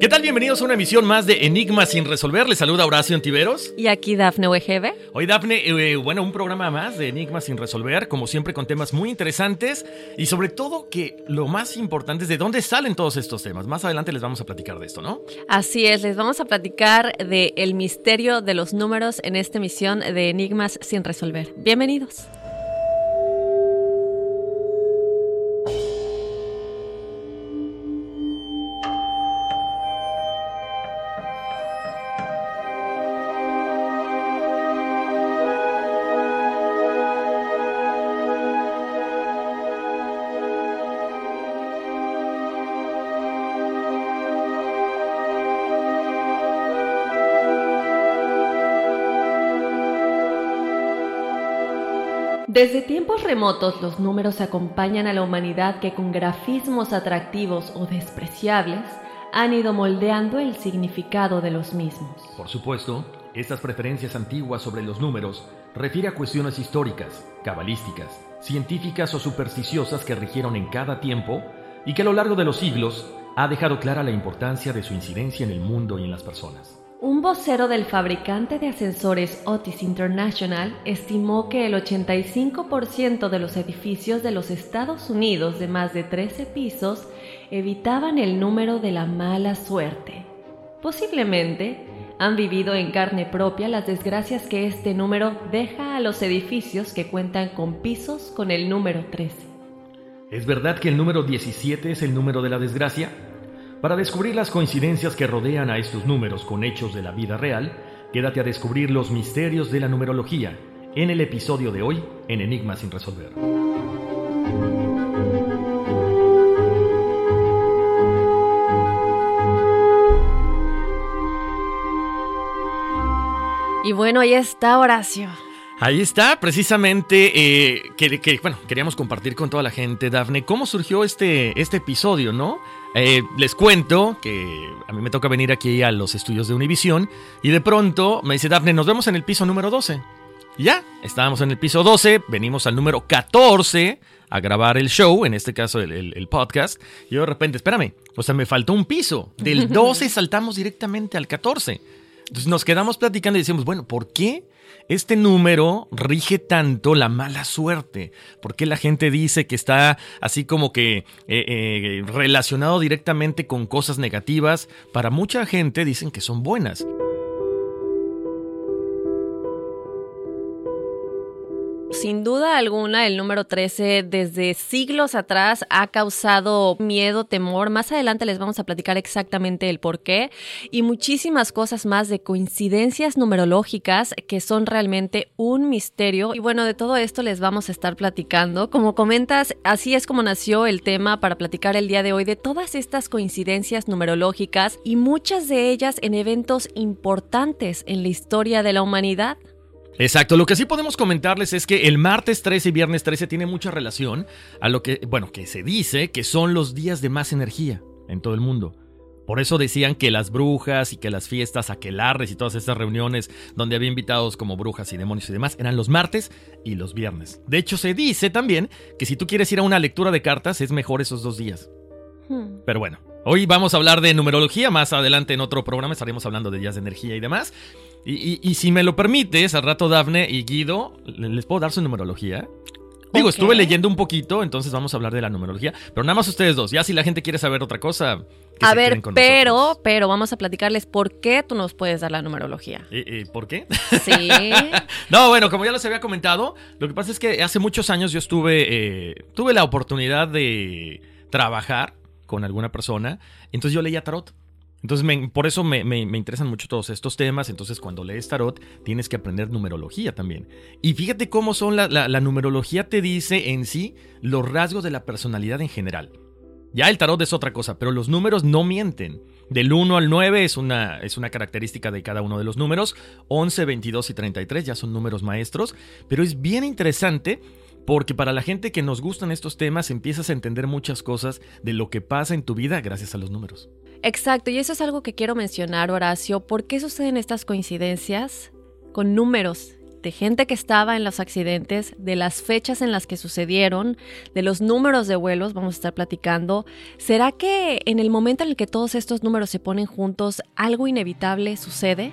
¿Qué tal? Bienvenidos a una emisión más de Enigma sin resolver. Les saluda Horacio Antiveros. Y aquí Dafne Wegebe. Hoy Dafne, eh, bueno, un programa más de Enigma sin resolver, como siempre con temas muy interesantes y sobre todo que lo más importante es de dónde salen todos estos temas. Más adelante les vamos a platicar de esto, ¿no? Así es, les vamos a platicar de el misterio de los números en esta emisión de Enigmas sin resolver. Bienvenidos. Desde tiempos remotos los números acompañan a la humanidad que con grafismos atractivos o despreciables han ido moldeando el significado de los mismos. Por supuesto, estas preferencias antiguas sobre los números refiere a cuestiones históricas, cabalísticas, científicas o supersticiosas que rigieron en cada tiempo y que a lo largo de los siglos ha dejado clara la importancia de su incidencia en el mundo y en las personas. Un vocero del fabricante de ascensores Otis International estimó que el 85% de los edificios de los Estados Unidos de más de 13 pisos evitaban el número de la mala suerte. Posiblemente han vivido en carne propia las desgracias que este número deja a los edificios que cuentan con pisos con el número 13. ¿Es verdad que el número 17 es el número de la desgracia? Para descubrir las coincidencias que rodean a estos números con hechos de la vida real, quédate a descubrir los misterios de la numerología en el episodio de hoy en Enigma sin resolver. Y bueno, ahí está Horacio. Ahí está, precisamente, eh, que, que, bueno, queríamos compartir con toda la gente, Dafne, cómo surgió este, este episodio, ¿no? Eh, les cuento que a mí me toca venir aquí a los estudios de Univisión y de pronto me dice Dafne, nos vemos en el piso número 12. Y ya, estábamos en el piso 12, venimos al número 14, a grabar el show, en este caso el, podcast, y yo de repente, espérame, o sea, me faltó un piso. Del 12 saltamos directamente al 14. Entonces nos quedamos platicando y decimos, bueno, ¿por qué este número rige tanto la mala suerte? ¿Por qué la gente dice que está así como que eh, eh, relacionado directamente con cosas negativas? Para mucha gente dicen que son buenas. Sin duda alguna, el número 13 desde siglos atrás ha causado miedo, temor. Más adelante les vamos a platicar exactamente el por qué y muchísimas cosas más de coincidencias numerológicas que son realmente un misterio. Y bueno, de todo esto les vamos a estar platicando. Como comentas, así es como nació el tema para platicar el día de hoy de todas estas coincidencias numerológicas y muchas de ellas en eventos importantes en la historia de la humanidad. Exacto, lo que sí podemos comentarles es que el martes 13 y viernes 13 tiene mucha relación a lo que, bueno, que se dice que son los días de más energía en todo el mundo. Por eso decían que las brujas y que las fiestas aquelarres y todas estas reuniones donde había invitados como brujas y demonios y demás eran los martes y los viernes. De hecho, se dice también que si tú quieres ir a una lectura de cartas es mejor esos dos días. Hmm. Pero bueno, hoy vamos a hablar de numerología, más adelante en otro programa estaremos hablando de días de energía y demás. Y, si me lo permites, al rato Dafne y Guido, ¿les puedo dar su numerología? Digo, estuve leyendo un poquito, entonces vamos a hablar de la numerología, pero nada más ustedes dos. Ya si la gente quiere saber otra cosa. a ver, pero, pero vamos a platicarles por qué tú nos puedes dar la numerología. ¿Y, por qué? Sí. no, bueno, como ya les había comentado, lo que pasa es que hace muchos años yo estuve, eh, tuve la oportunidad de trabajar con alguna persona, entonces yo leía tarot. Entonces, por eso me, interesan mucho todos estos temas. Entonces, cuando lees tarot, tienes que aprender numerología también. Y fíjate cómo son la, la, numerología te dice en sí los rasgos de la personalidad en general. Ya el tarot es otra cosa, pero los números no mienten. Del 1 al 9 es una, es una característica de cada uno de los números. 11, 22 y 33 ya son números maestros. Pero es bien interesante porque para la gente que nos gustan estos temas empiezas a entender muchas cosas de lo que pasa en tu vida gracias a los números. Exacto, y eso es algo que quiero mencionar, Horacio. ¿Por qué suceden estas coincidencias con números de gente que estaba en los accidentes, de las fechas en las que sucedieron, de los números de vuelos, vamos a estar platicando. ¿Será que en el momento en el que todos estos números se ponen juntos, algo inevitable sucede?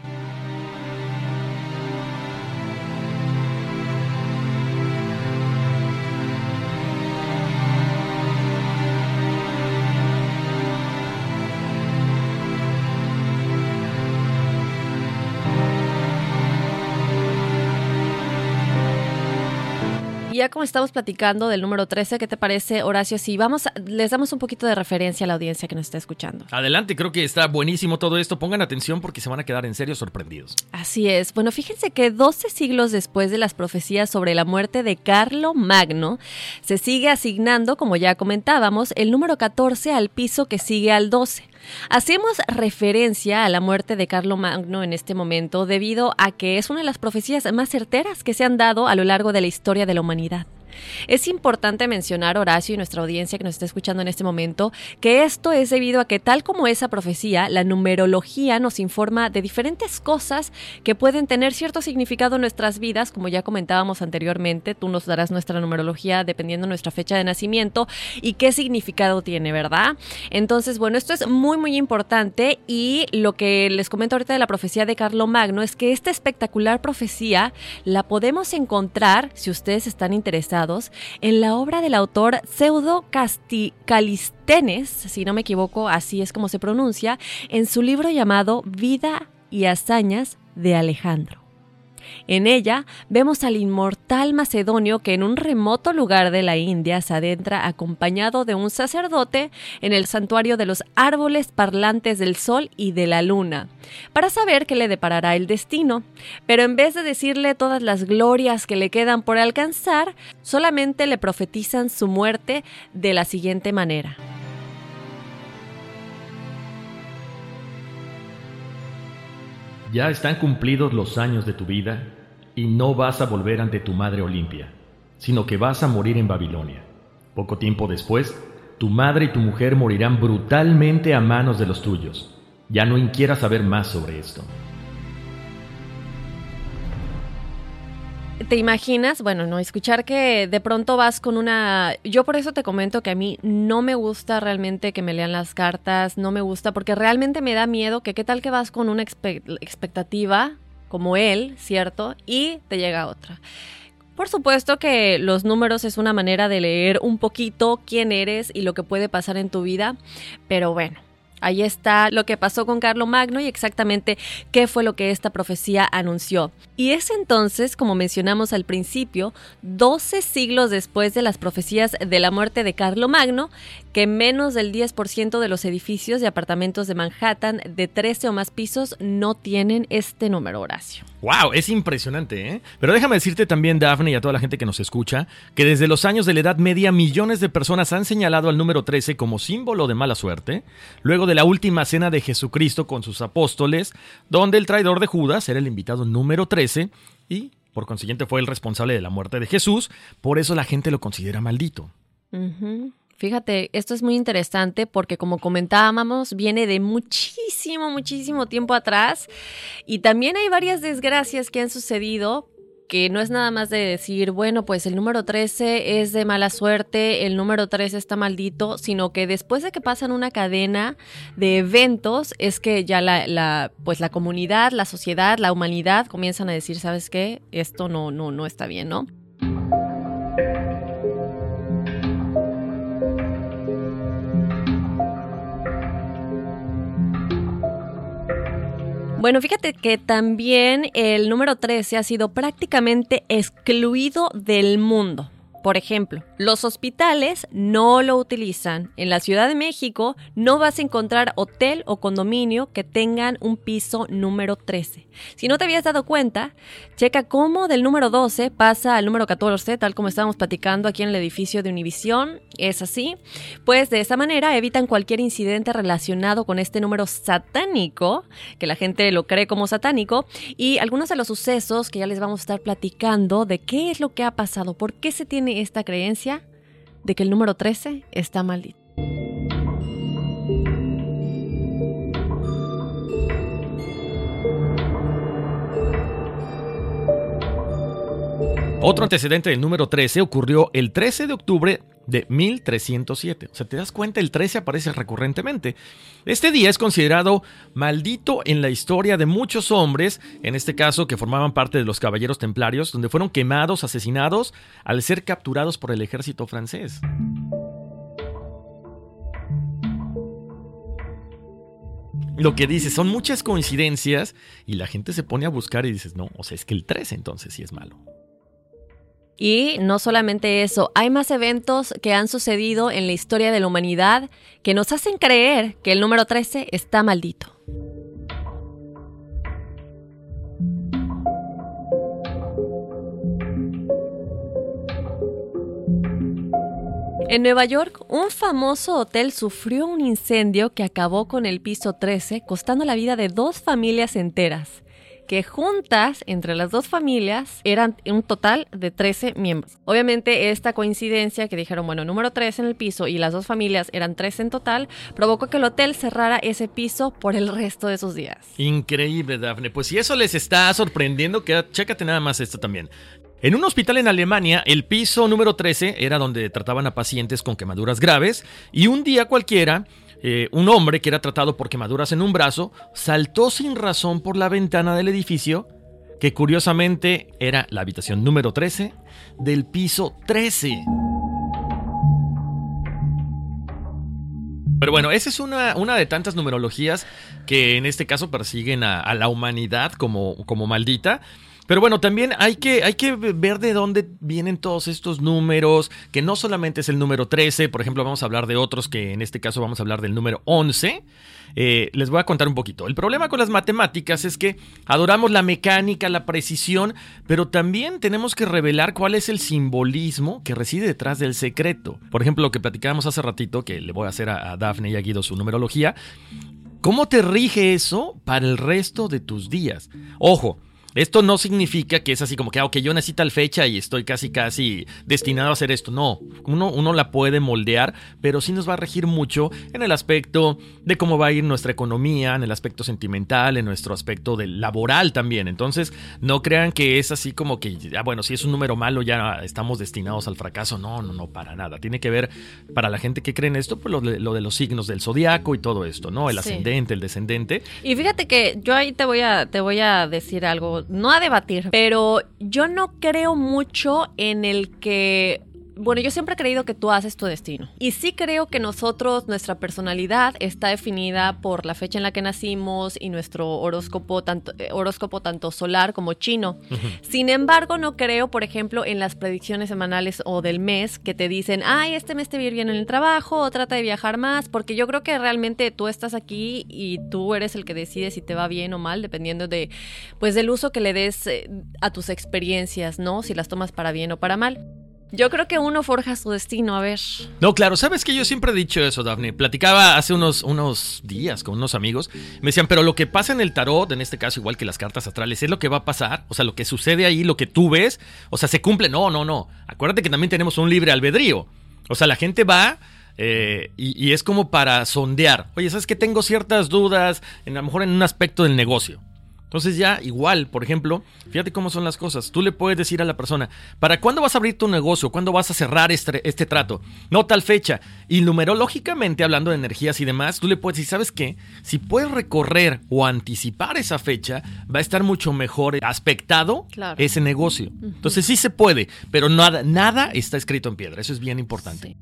Ya como estamos platicando del número 13, ¿qué te parece, Horacio? Si vamos, les damos un poquito de referencia a la audiencia que nos está escuchando. Adelante, creo que está buenísimo todo esto. Pongan atención porque se van a quedar en serio sorprendidos. Así es. Bueno, fíjense que 12 siglos después de las profecías sobre la muerte de Carlo Magno, se sigue asignando, como ya comentábamos, el número 14 al piso que sigue al 12. Hacemos referencia a la muerte de Carlo Magno en este momento debido a que es una de las profecías más certeras que se han dado a lo largo de la historia de la humanidad. Es importante mencionar, Horacio y nuestra audiencia que nos está escuchando en este momento, que esto es debido a que tal como esa profecía, la numerología nos informa de diferentes cosas que pueden tener cierto significado en nuestras vidas, como ya comentábamos anteriormente, tú nos darás nuestra numerología dependiendo de nuestra fecha de nacimiento y qué significado tiene, ¿verdad? Entonces, bueno, esto es muy, muy importante y lo que les comento ahorita de la profecía de Carlo Magno es que esta espectacular profecía la podemos encontrar, si ustedes están interesados, en la obra del autor Pseudo Calistenes, si no me equivoco, así es como se pronuncia, en su libro llamado Vida y Hazañas de Alejandro. En ella vemos al inmortal macedonio que en un remoto lugar de la India se adentra acompañado de un sacerdote en el santuario de los árboles parlantes del sol y de la luna, para saber qué le deparará el destino. Pero en vez de decirle todas las glorias que le quedan por alcanzar, solamente le profetizan su muerte de la siguiente manera. Ya están cumplidos los años de tu vida y no vas a volver ante tu madre Olimpia, sino que vas a morir en Babilonia. Poco tiempo después, tu madre y tu mujer morirán brutalmente a manos de los tuyos. Ya no inquieras saber más sobre esto. ¿Te imaginas? Bueno, no, escuchar que de pronto vas con una... Yo por eso te comento que a mí no me gusta realmente que me lean las cartas, no me gusta porque realmente me da miedo que qué tal que vas con una expectativa como él, ¿cierto? Y te llega otra. Por supuesto que los números es una manera de leer un poquito quién eres y lo que puede pasar en tu vida, pero bueno, Ahí está lo que pasó con Carlo Magno y exactamente qué fue lo que esta profecía anunció. Y es entonces, como mencionamos al principio, 12 siglos después de las profecías de la muerte de Carlo Magno, que menos del 10% de los edificios de apartamentos de Manhattan de 13 o más pisos no tienen este número, Horacio. ¡Wow! Es impresionante, ¿eh? Pero déjame decirte también, Daphne, y a toda la gente que nos escucha, que desde los años de la Edad Media millones de personas han señalado al número 13 como símbolo de mala suerte, luego de la última cena de Jesucristo con sus apóstoles, donde el traidor de Judas era el invitado número 13 y, por consiguiente, fue el responsable de la muerte de Jesús, por eso la gente lo considera maldito. Fíjate, esto es muy interesante porque como comentábamos, viene de muchísimo, muchísimo tiempo atrás y también hay varias desgracias que han sucedido que no es nada más de decir, bueno, pues el número 13 es de mala suerte, el número 13 está maldito, sino que después de que pasan una cadena de eventos, es que ya la, la, pues la comunidad, la sociedad, la humanidad comienzan a decir, ¿sabes qué? Esto no, no, no está bien, ¿no? Bueno, fíjate que también el número 13 ha sido prácticamente excluido del mundo. Por ejemplo, los hospitales no lo utilizan. En la Ciudad de México no vas a encontrar hotel o condominio que tengan un piso número 13. Si no te habías dado cuenta, checa cómo del número 12 pasa al número 14, tal como estábamos platicando aquí en el edificio de Univisión. Es así. Pues de esa manera evitan cualquier incidente relacionado con este número satánico, que la gente lo cree como satánico, y algunos de los sucesos que ya les vamos a estar platicando de qué es lo que ha pasado, por qué se tiene esta creencia de que el número 13 está maldito. Otro antecedente del número 13 ocurrió el 13 de octubre de 1307. O sea, te das cuenta, el 13 aparece recurrentemente. Este día es considerado maldito en la historia de muchos hombres, en este caso que formaban parte de los caballeros templarios, donde fueron quemados, asesinados, al ser capturados por el ejército francés. Lo que dices, son muchas coincidencias y la gente se pone a buscar y dices, no, o sea, es que el 13 entonces sí es malo. Y no solamente eso, hay más eventos que han sucedido en la historia de la humanidad que nos hacen creer que el número 13 está maldito. En Nueva York, un famoso hotel sufrió un incendio que acabó con el piso 13, costando la vida de dos familias enteras que juntas entre las dos familias eran un total de 13 miembros. Obviamente esta coincidencia que dijeron, bueno, número 3 en el piso y las dos familias eran 3 en total, provocó que el hotel cerrara ese piso por el resto de sus días. Increíble, Dafne. Pues si eso les está sorprendiendo, que chécate nada más esto también. En un hospital en Alemania, el piso número 13 era donde trataban a pacientes con quemaduras graves y un día cualquiera eh, un hombre que era tratado por quemaduras en un brazo saltó sin razón por la ventana del edificio, que curiosamente era la habitación número 13 del piso 13. Pero bueno, esa es una, de tantas numerologías que en este caso persiguen a, la humanidad como maldita. Pero bueno, también hay que, hay que ver de dónde vienen todos estos números, que no solamente es el número 13, por ejemplo, vamos a hablar de otros que en este caso vamos a hablar del número 11. Eh, les voy a contar un poquito. El problema con las matemáticas es que adoramos la mecánica, la precisión, pero también tenemos que revelar cuál es el simbolismo que reside detrás del secreto. Por ejemplo, lo que platicábamos hace ratito, que le voy a hacer a, a y a Guido su numerología. ¿Cómo te rige eso para el resto de tus días? Ojo, Esto no significa que es así como que, ah, ok, yo nací tal fecha y estoy casi, casi destinado a hacer esto. No, uno, uno la puede moldear, pero sí nos va a regir mucho en el aspecto de cómo va a ir nuestra economía, en el aspecto sentimental, en nuestro aspecto del laboral también. Entonces, no crean que es así como que, ah, bueno, si es un número malo ya estamos destinados al fracaso. No, no, no, para nada. Tiene que ver, para la gente que cree en esto, pues lo de, lo de los signos del zodiaco y todo esto, ¿no? El ascendente, el descendente. Y fíjate que yo ahí te voy a, te voy a decir algo no a debatir, pero yo no creo mucho en el que bueno, yo siempre he creído que tú haces tu destino. Y sí creo que nosotros, nuestra personalidad está definida por la fecha en la que nacimos y nuestro horóscopo tanto, eh, horóscopo tanto solar como chino. Sin embargo, no creo, por ejemplo, en las predicciones semanales o del mes que te dicen, ay, este mes te va a ir bien en el trabajo o trata de viajar más, porque yo creo que realmente tú estás aquí y tú eres el que decide si te va bien o mal, dependiendo de, pues, del uso que le des eh, a tus experiencias, ¿no? Si las tomas para bien o para mal. Yo creo que uno forja su destino, a ver. No, claro, sabes que yo siempre he dicho eso, Daphne. Platicaba hace unos, unos días con unos amigos. Me decían, pero lo que pasa en el tarot, en este caso igual que las cartas astrales, es lo que va a pasar. O sea, lo que sucede ahí, lo que tú ves, o sea, se cumple. No, no, no. Acuérdate que también tenemos un libre albedrío. O sea, la gente va eh, y, es como para sondear. Oye, ¿sabes que tengo ciertas dudas? En, a lo mejor en un aspecto del negocio. Entonces ya igual, por ejemplo, fíjate cómo son las cosas. Tú le puedes decir a la persona, ¿para cuándo vas a abrir tu negocio? ¿Cuándo vas a cerrar este, este trato? No tal fecha. Y numerológicamente, hablando de energías y demás, tú le puedes decir, ¿sabes qué? Si puedes recorrer o anticipar esa fecha, va a estar mucho mejor aspectado ese negocio. Entonces sí se puede, pero nada, nada está escrito en piedra. Eso es bien importante.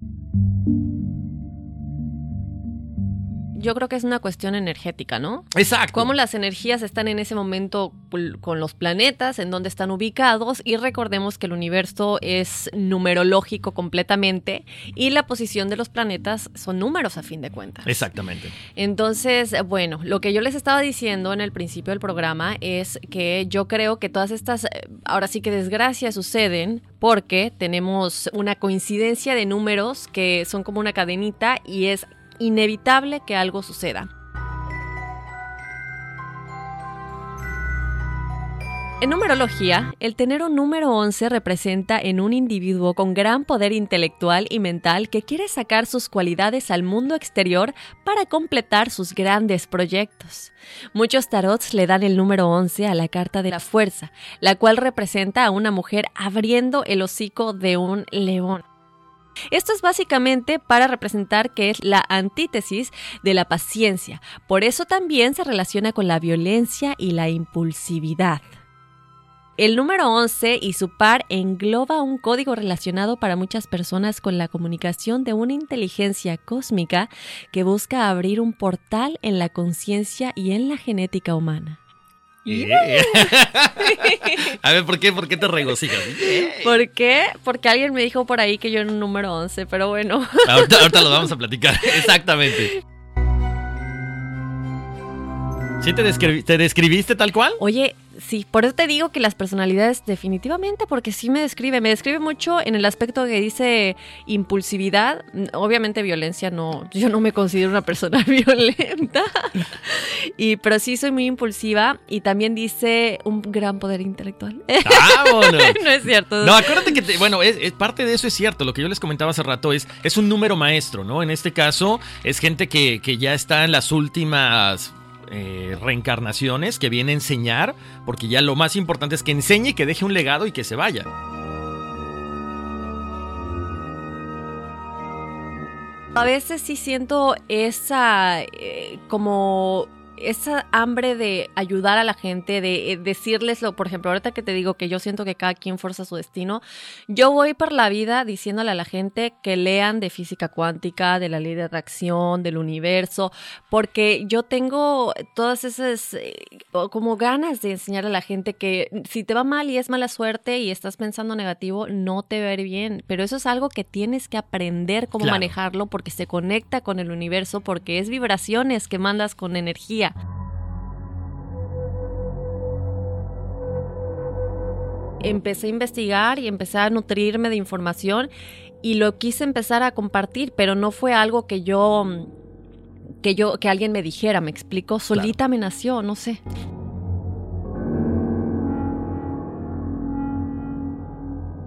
Yo creo que es una cuestión energética, ¿no? Exacto. Cómo las energías están en ese momento con los planetas, en dónde están ubicados y recordemos que el universo es numerológico completamente y la posición de los planetas son números a fin de cuentas. Exactamente. Entonces, bueno, lo que yo les estaba diciendo en el principio del programa es que yo creo que todas estas, eh, ahora sí que desgracias suceden porque tenemos una coincidencia de números que son como una cadenita y es inevitable que algo suceda. En numerología, el tener un número 11 representa en un individuo con gran poder intelectual y mental que quiere sacar sus cualidades al mundo exterior para completar sus grandes proyectos. Muchos tarots le dan el número 11 a la carta de la fuerza, la cual representa a una mujer abriendo el hocico de un león. Esto es básicamente para representar que es la antítesis de la paciencia. Por eso también se relaciona con la violencia y la impulsividad. El número 11 y su par engloba un código relacionado para muchas personas con la comunicación de una inteligencia cósmica que busca abrir un portal en la conciencia y en la genética humana. Eh. a ver, ¿por qué, ¿por qué te regocijas? ¿Por qué? Porque alguien me dijo por ahí que yo era un número 11, pero bueno. ahorita, lo vamos a platicar, exactamente. ¿Sí te, te describiste tal cual? Oye, sí, por eso te digo que las personalidades definitivamente, porque sí me describe, me describe mucho en el aspecto que dice impulsividad, obviamente violencia no, yo no me considero una persona violenta, y, pero sí soy muy impulsiva y también dice un gran poder intelectual. No es cierto. No, acuérdate que, bueno, es, parte de eso es cierto, lo que yo les comentaba hace rato es, es un número maestro, ¿no? En este caso es gente que, que ya está en las últimas eh, reencarnaciones que viene a enseñar, porque ya lo más importante es que enseñe, que deje un legado y que se vaya. A veces sí siento esa eh, como esa hambre de ayudar a la gente, de eh, decirleslo, por ejemplo, ahorita que te digo que yo siento que cada quien fuerza su destino, yo voy por la vida diciéndole a la gente que lean de física cuántica, de la ley de atracción, del universo, porque yo tengo todas esas eh, como ganas de enseñar a la gente que si te va mal y es mala suerte y estás pensando negativo, no te va a ir bien, pero eso es algo que tienes que aprender cómo manejarlo porque se conecta con el universo, porque es vibraciones que mandas con energía Empecé a investigar y empecé a nutrirme de información y lo quise empezar a compartir, pero no fue algo que yo que yo que alguien me dijera, me explicó, solita me nació, no sé.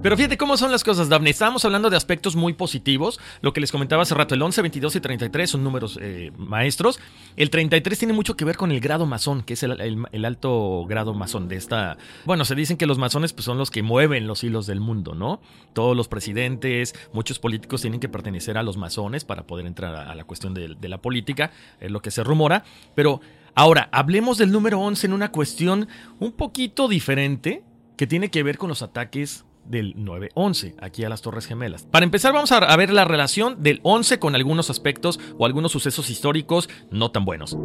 Pero fíjate cómo son las cosas, Daphne. Estábamos hablando de aspectos muy positivos. Lo que les comentaba hace rato, el 11, 22 y 33 son números eh, maestros. El 33 tiene mucho que ver con el grado masón, que es el, alto grado masón de esta... Bueno, se dicen que los masones pues, son los que mueven los hilos del mundo, ¿no? Todos los presidentes, muchos políticos tienen que pertenecer a los masones para poder entrar a, la cuestión de, de la política, es lo que se rumora. Pero ahora, hablemos del número 11 en una cuestión un poquito diferente que tiene que ver con los ataques del 9-11, aquí a las Torres Gemelas. Para empezar vamos a ver la relación del 11 con algunos aspectos o algunos sucesos históricos no tan buenos.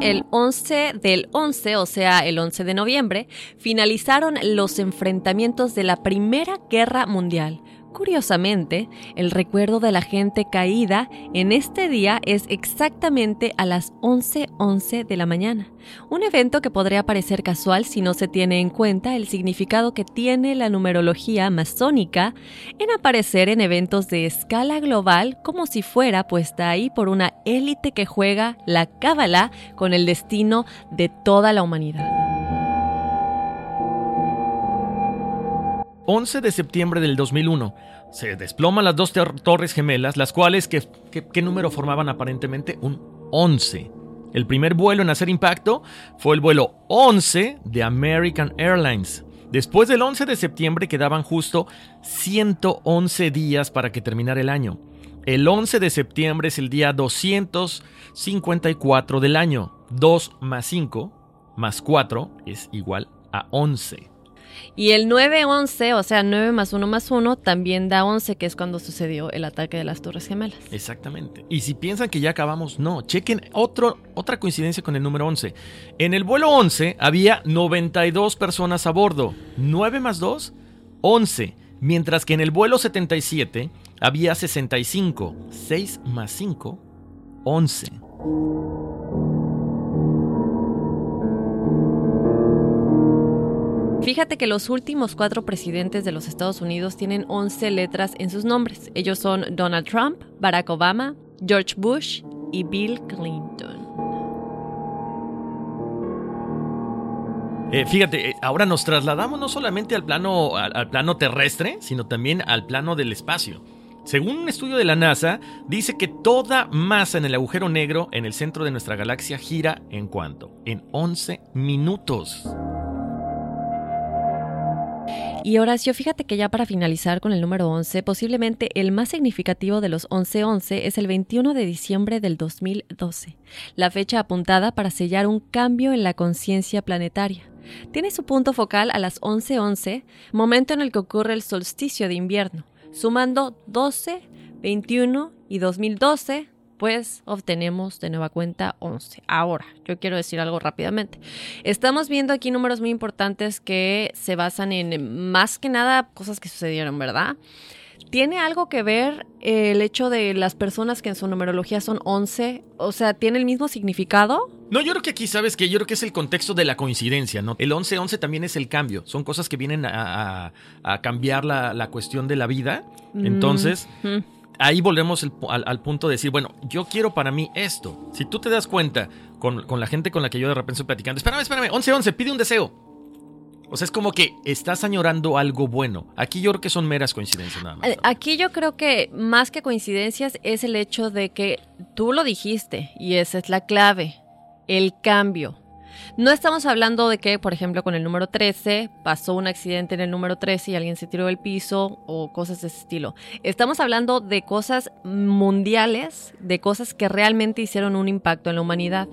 El 11 del 11, o sea, el 11 de noviembre, finalizaron los enfrentamientos de la Primera Guerra Mundial, Curiosamente, el recuerdo de la gente caída en este día es exactamente a las 11:11 de la mañana, un evento que podría parecer casual si no se tiene en cuenta el significado que tiene la numerología masónica en aparecer en eventos de escala global como si fuera puesta ahí por una élite que juega la cábala con el destino de toda la humanidad. 11 de septiembre del 2001. Se desploman las dos torres gemelas, las cuales, ¿qué, número formaban aparentemente? Un 11. El primer vuelo en hacer impacto fue el vuelo 11 de American Airlines. Después del 11 de septiembre quedaban justo 111 días para que terminara el año. El 11 de septiembre es el día 254 del año. 2 más 5 más 4 es igual a 11. Y el 9-11, o sea, 9 más 1 más 1, también da 11, que es cuando sucedió el ataque de las Torres Gemelas. Exactamente. Y si piensan que ya acabamos, no. Chequen otro, otra coincidencia con el número 11. En el vuelo 11 había 92 personas a bordo. 9 más 2, 11. Mientras que en el vuelo 77 había 65. 6 más 5, 11. Fíjate que los últimos cuatro presidentes de los Estados Unidos tienen 11 letras en sus nombres. Ellos son Donald Trump, Barack Obama, George Bush y Bill Clinton. Eh, fíjate, eh, ahora nos trasladamos no solamente al plano, al plano terrestre, sino también al plano del espacio. Según un estudio de la NASA, dice que toda masa en el agujero negro en el centro de nuestra galaxia gira en cuanto? En 11 minutos. Y Horacio, fíjate que ya para finalizar con el número 11, posiblemente el más significativo de los 1111 es el 21 de diciembre del 2012, la fecha apuntada para sellar un cambio en la conciencia planetaria. Tiene su punto focal a las 11:11, momento en el que ocurre el solsticio de invierno, sumando 12, 21 y 2012 pues obtenemos de nueva cuenta 11. Ahora, yo quiero decir algo rápidamente. Estamos viendo aquí números muy importantes que se basan en más que nada cosas que sucedieron, ¿verdad? ¿Tiene algo que ver el hecho de las personas que en su numerología son 11? O sea, ¿tiene el mismo significado? No, yo creo que aquí, ¿sabes que Yo creo que es el contexto de la coincidencia, ¿no? El 11-11 también es el cambio. Son cosas que vienen a, cambiar la, cuestión de la vida. Mm, Entonces, ahí volvemos al, punto de decir, bueno, yo quiero para mí esto. Si tú te das cuenta con, la gente con la que yo de repente estoy platicando, espérame, espérame, 11-11, pide un deseo. O sea, es como que estás añorando algo bueno. Aquí yo creo que son meras coincidencias nada más. Aquí yo creo que más que coincidencias es el hecho de que tú lo dijiste y esa es la clave, el cambio. No estamos hablando de que, por ejemplo, con el número 13 pasó un accidente en el número 13 y alguien se tiró del piso o cosas de ese estilo. Estamos hablando de cosas mundiales, de cosas que realmente hicieron un impacto en la humanidad.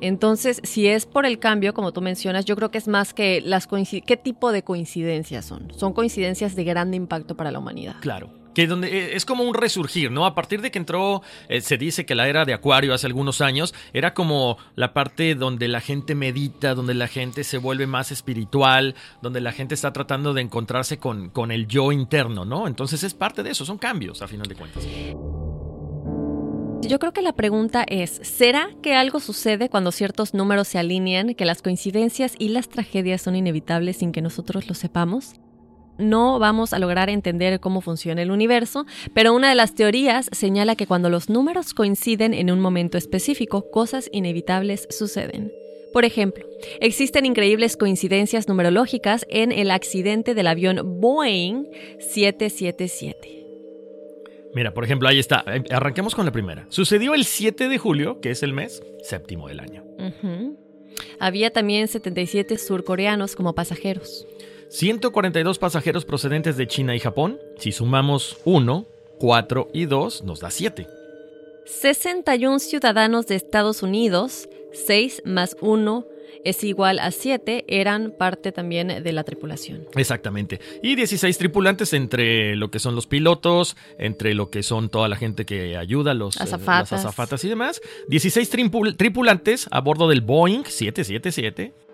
Entonces, si es por el cambio, como tú mencionas, yo creo que es más que las. ¿Qué tipo de coincidencias son? Son coincidencias de grande impacto para la humanidad. Claro que donde eh, es como un resurgir, ¿no? A partir de que entró, eh, se dice que la era de Acuario hace algunos años, era como la parte donde la gente medita, donde la gente se vuelve más espiritual, donde la gente está tratando de encontrarse con, con el yo interno, ¿no? Entonces es parte de eso, son cambios a final de cuentas. Yo creo que la pregunta es, ¿será que algo sucede cuando ciertos números se alinean, que las coincidencias y las tragedias son inevitables sin que nosotros lo sepamos? No vamos a lograr entender cómo funciona el universo, pero una de las teorías señala que cuando los números coinciden en un momento específico, cosas inevitables suceden. Por ejemplo, existen increíbles coincidencias numerológicas en el accidente del avión Boeing 777. Mira, por ejemplo, ahí está. Eh, arranquemos con la primera. Sucedió el 7 de julio, que es el mes séptimo del año. Había también 77 surcoreanos como pasajeros. 142 pasajeros procedentes de China y Japón. Si sumamos 1, 4 y 2, nos da 7. 61 ciudadanos de Estados Unidos, 6 más 1 es igual a 7, eran parte también de la tripulación. Exactamente. Y 16 tripulantes entre lo que son los pilotos, entre lo que son toda la gente que ayuda, los eh, azafatas, las azafatas y demás. 16 tripulantes a bordo del Boeing 777.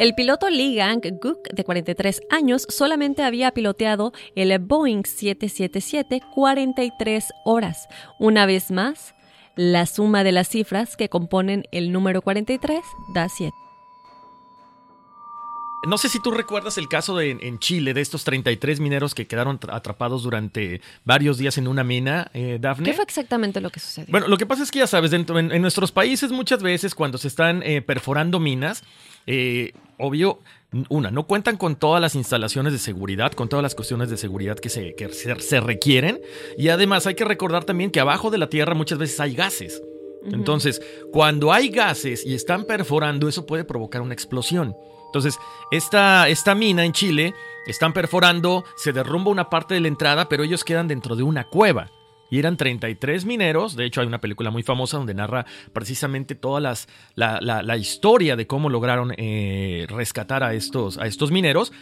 El piloto Lee Gang-guk, de 43 años, solamente había piloteado el Boeing 777 43 horas. Una vez más, la suma de las cifras que componen el número 43 da 7. No sé si tú recuerdas el caso de, en Chile de estos 33 mineros que quedaron atrapados durante varios días en una mina, eh, Dafne. ¿Qué fue exactamente lo que sucedió? Bueno, lo que pasa es que ya sabes, dentro, en, nuestros países muchas veces cuando se están eh, perforando minas, eh, obvio, una, no cuentan con todas las instalaciones de seguridad, con todas las cuestiones de seguridad que, se, se, requieren. Y además hay que recordar también que abajo de la Tierra muchas veces hay gases. Entonces, cuando hay gases y están perforando, eso puede provocar una explosión. Entonces, esta, esta mina en Chile están perforando, se derrumba una parte de la entrada, pero ellos quedan dentro de una cueva y eran 33 mineros. De hecho, hay una película muy famosa donde narra precisamente toda las, la, historia de cómo lograron eh, rescatar a estos, a estos mineros.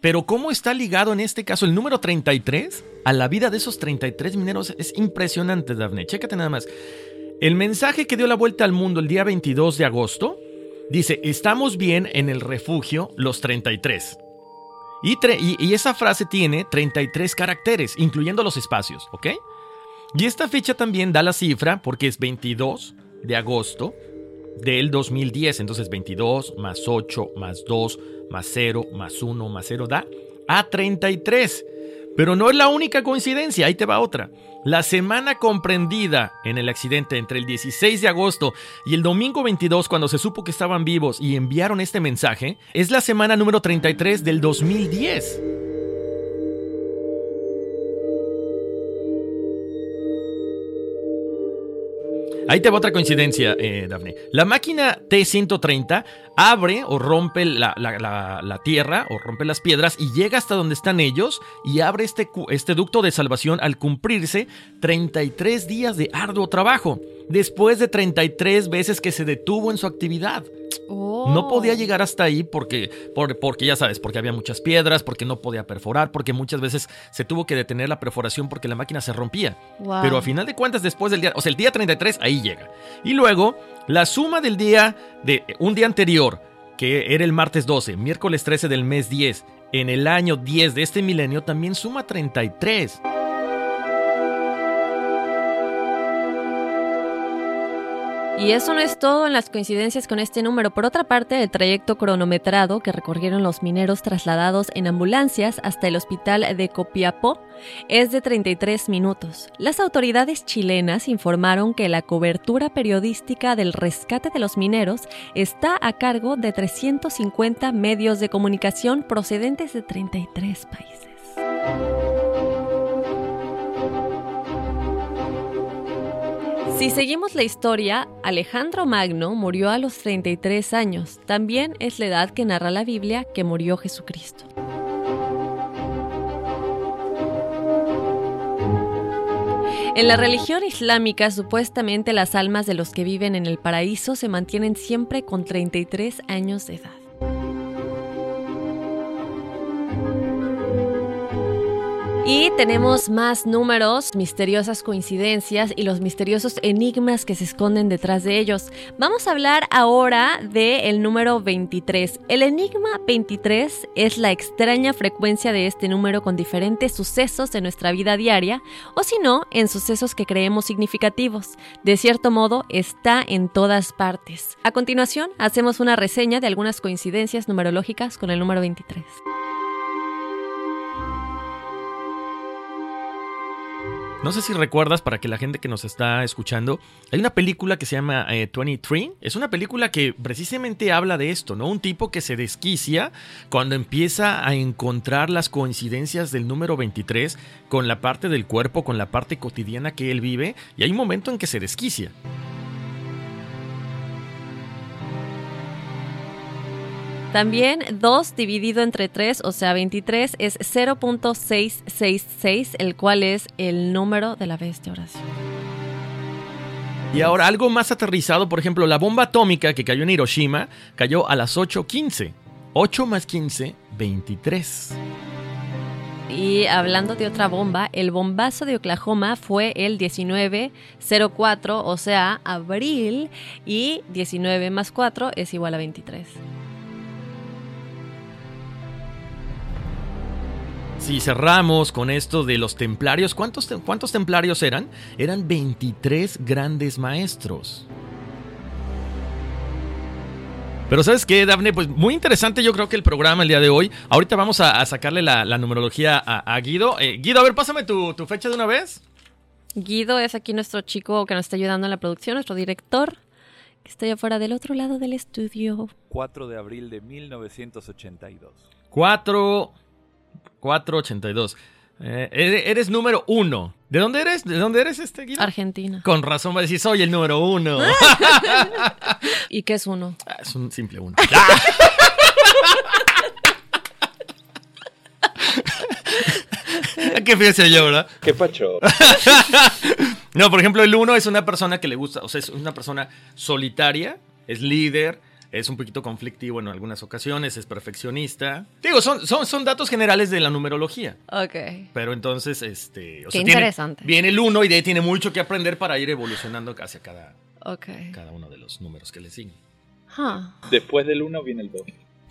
Pero cómo está ligado en este caso el número 33 a la vida de esos 33 mineros es impresionante, Daphne. Chécate nada más. El mensaje que dio la vuelta al mundo el día 22 de agosto dice, estamos bien en el refugio los 33. Y, y, y esa frase tiene 33 caracteres, incluyendo los espacios, ¿ok? Y esta fecha también da la cifra porque es 22 de agosto del 2010. Entonces 22 más 8 más 2 más 0 más 1 más 0 da a 33. Pero no es la única coincidencia, ahí te va otra. La semana comprendida en el accidente entre el 16 de agosto y el domingo 22, cuando se supo que estaban vivos y enviaron este mensaje, es la semana número 33 del 2010. Ahí te va otra coincidencia, eh, Daphne. La máquina T-130 abre o rompe la, tierra o rompe las piedras y llega hasta donde están ellos y abre este, este ducto de salvación al cumplirse 33 días de arduo trabajo, después de 33 veces que se detuvo en su actividad. No podía oh. llegar hasta ahí porque, porque, ya sabes, porque había muchas piedras, porque no podía perforar, porque muchas veces se tuvo que detener la perforación porque la máquina se rompía. Pero a final de cuentas, después del día, o sea, el día 33, ahí llega. Y luego, la suma del día, de un día anterior, que era el martes 12, miércoles 13 del mes 10, en el año 10 de este milenio, también suma 33. Y eso no es todo en las coincidencias con este número. Por otra parte, el trayecto cronometrado que recorrieron los mineros trasladados en ambulancias hasta el hospital de Copiapó es de 33 minutos. Las autoridades chilenas informaron que la cobertura periodística del rescate de los mineros está a cargo de 350 medios de comunicación procedentes de 33 países. Si seguimos la historia, Alejandro Magno murió a los 33 años. También es la edad que narra la Biblia que murió Jesucristo. En la religión islámica, supuestamente las almas de los que viven en el paraíso se mantienen siempre con 33 años de edad. Y tenemos más números, misteriosas coincidencias y los misteriosos enigmas que se esconden detrás de ellos. Vamos a hablar ahora del número 23. El enigma 23 es la extraña frecuencia de este número con diferentes sucesos en nuestra vida diaria o si no, en sucesos que creemos significativos. De cierto modo, está en todas partes. A continuación, hacemos una reseña de algunas coincidencias numerológicas con el número 23. No sé si recuerdas, para que la gente que nos está escuchando, hay una película que se llama 23. Eh, es una película que precisamente habla de esto, ¿no? Un tipo que se desquicia cuando empieza a encontrar las coincidencias del número 23 con la parte del cuerpo, con la parte cotidiana que él vive, y hay un momento en que se desquicia. También 2 dividido entre 3, o sea 23, es 0.666, el cual es el número de la bestia oración. Y ahora algo más aterrizado, por ejemplo, la bomba atómica que cayó en Hiroshima cayó a las 8.15. 8 más 15, 23. Y hablando de otra bomba, el bombazo de Oklahoma fue el 1904, o sea, abril, y 19 más 4 es igual a 23. Si cerramos con esto de los templarios, ¿cuántos, ¿cuántos templarios eran? Eran 23 grandes maestros. Pero ¿sabes qué, Dafne? Pues muy interesante yo creo que el programa el día de hoy. Ahorita vamos a, sacarle la, numerología a, Guido. Eh, Guido, a ver, pásame tu, tu, fecha de una vez. Guido es aquí nuestro chico que nos está ayudando en la producción, nuestro director, que está allá afuera del otro lado del estudio. 4 de abril de 1982. 4... 482. Eh, eres, número uno. ¿De dónde eres? ¿De dónde eres este Guido? Argentina. Con razón va a decir, soy el número uno. ¿Y qué es uno? Ah, es un simple uno. Qué fíjese yo, ¿verdad? Qué pacho. no, por ejemplo, el uno es una persona que le gusta, o sea, es una persona solitaria, es líder, es un poquito conflictivo en algunas ocasiones, es perfeccionista. Digo, son, son, son datos generales de la numerología. Ok. Pero entonces, este... Qué interesante. viene el uno y de ahí tiene mucho que aprender para ir evolucionando hacia cada, okay. cada uno de los números que le siguen. Después del uno viene el dos.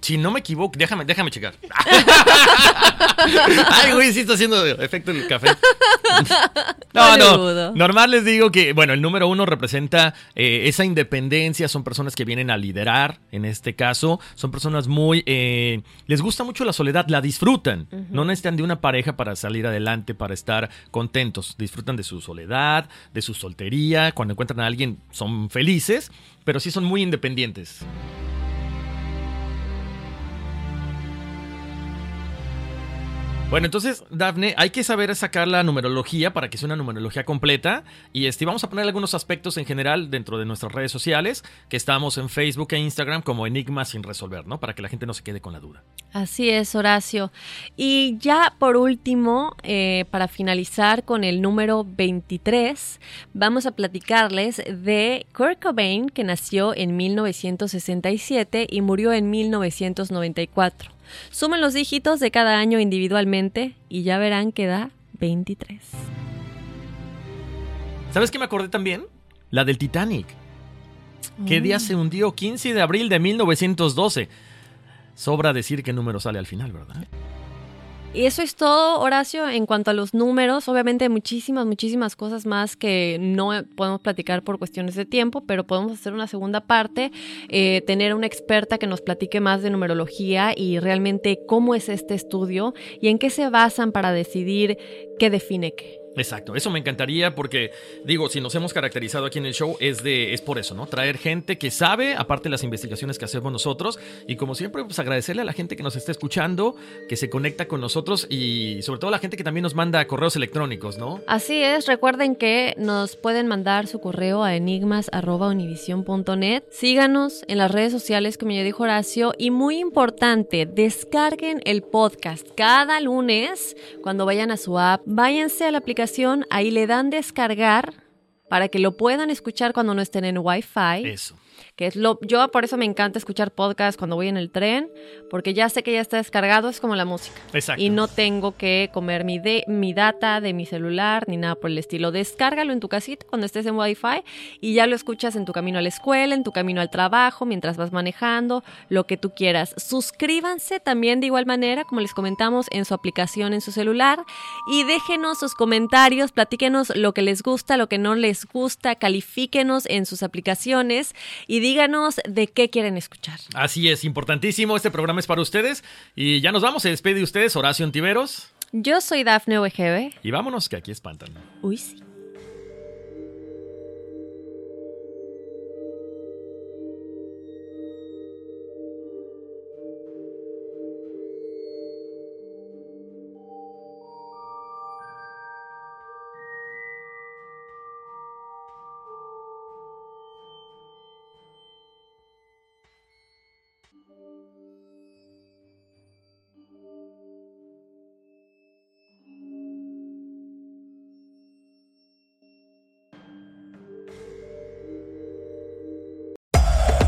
Si no me equivoco, déjame, déjame checar. Ay, güey, sí está haciendo efecto el café. No, no. Normal les digo que, bueno, el número uno representa eh, esa independencia. Son personas que vienen a liderar, en este caso. Son personas muy. Eh, les gusta mucho la soledad, la disfrutan. No necesitan de una pareja para salir adelante, para estar contentos. Disfrutan de su soledad, de su soltería. Cuando encuentran a alguien, son felices, pero sí son muy independientes. Bueno, entonces, Dafne, hay que saber sacar la numerología para que sea una numerología completa. Y este, vamos a poner algunos aspectos en general dentro de nuestras redes sociales, que estamos en Facebook e Instagram como Enigma sin resolver, ¿no? Para que la gente no se quede con la duda. Así es, Horacio. Y ya por último, eh, para finalizar con el número 23, vamos a platicarles de Kurt Cobain, que nació en 1967 y murió en 1994. Sumen los dígitos de cada año individualmente y ya verán que da 23. ¿Sabes qué me acordé también? La del Titanic. ¿Qué día se hundió? 15 de abril de 1912. Sobra decir qué número sale al final, ¿verdad? Y eso es todo, Horacio, en cuanto a los números. Obviamente muchísimas, muchísimas cosas más que no podemos platicar por cuestiones de tiempo, pero podemos hacer una segunda parte, eh, tener una experta que nos platique más de numerología y realmente cómo es este estudio y en qué se basan para decidir qué define qué. Exacto, eso me encantaría porque, digo, si nos hemos caracterizado aquí en el show es, de, es por eso, ¿no? Traer gente que sabe, aparte de las investigaciones que hacemos nosotros, y como siempre, pues agradecerle a la gente que nos está escuchando, que se conecta con nosotros y sobre todo a la gente que también nos manda correos electrónicos, ¿no? Así es, recuerden que nos pueden mandar su correo a enigmas.univision.net. Síganos en las redes sociales, como ya dijo Horacio, y muy importante, descarguen el podcast cada lunes cuando vayan a su app, váyanse a la aplicación ahí le dan descargar para que lo puedan escuchar cuando no estén en Wi-Fi. Eso que es lo, yo por eso me encanta escuchar podcast cuando voy en el tren, porque ya sé que ya está descargado, es como la música. Exacto. Y no tengo que comer mi, de, mi data de mi celular ni nada por el estilo. Descárgalo en tu casita cuando estés en Wi-Fi y ya lo escuchas en tu camino a la escuela, en tu camino al trabajo, mientras vas manejando, lo que tú quieras. Suscríbanse también de igual manera, como les comentamos, en su aplicación en su celular y déjenos sus comentarios, platíquenos lo que les gusta, lo que no les gusta, califíquenos en sus aplicaciones y díganos de qué quieren escuchar. Así es, importantísimo. Este programa es para ustedes. Y ya nos vamos. Se despide de ustedes, Horacio Antiveros. Yo soy Dafne Wegebe. Y vámonos que aquí espantan. Uy, sí.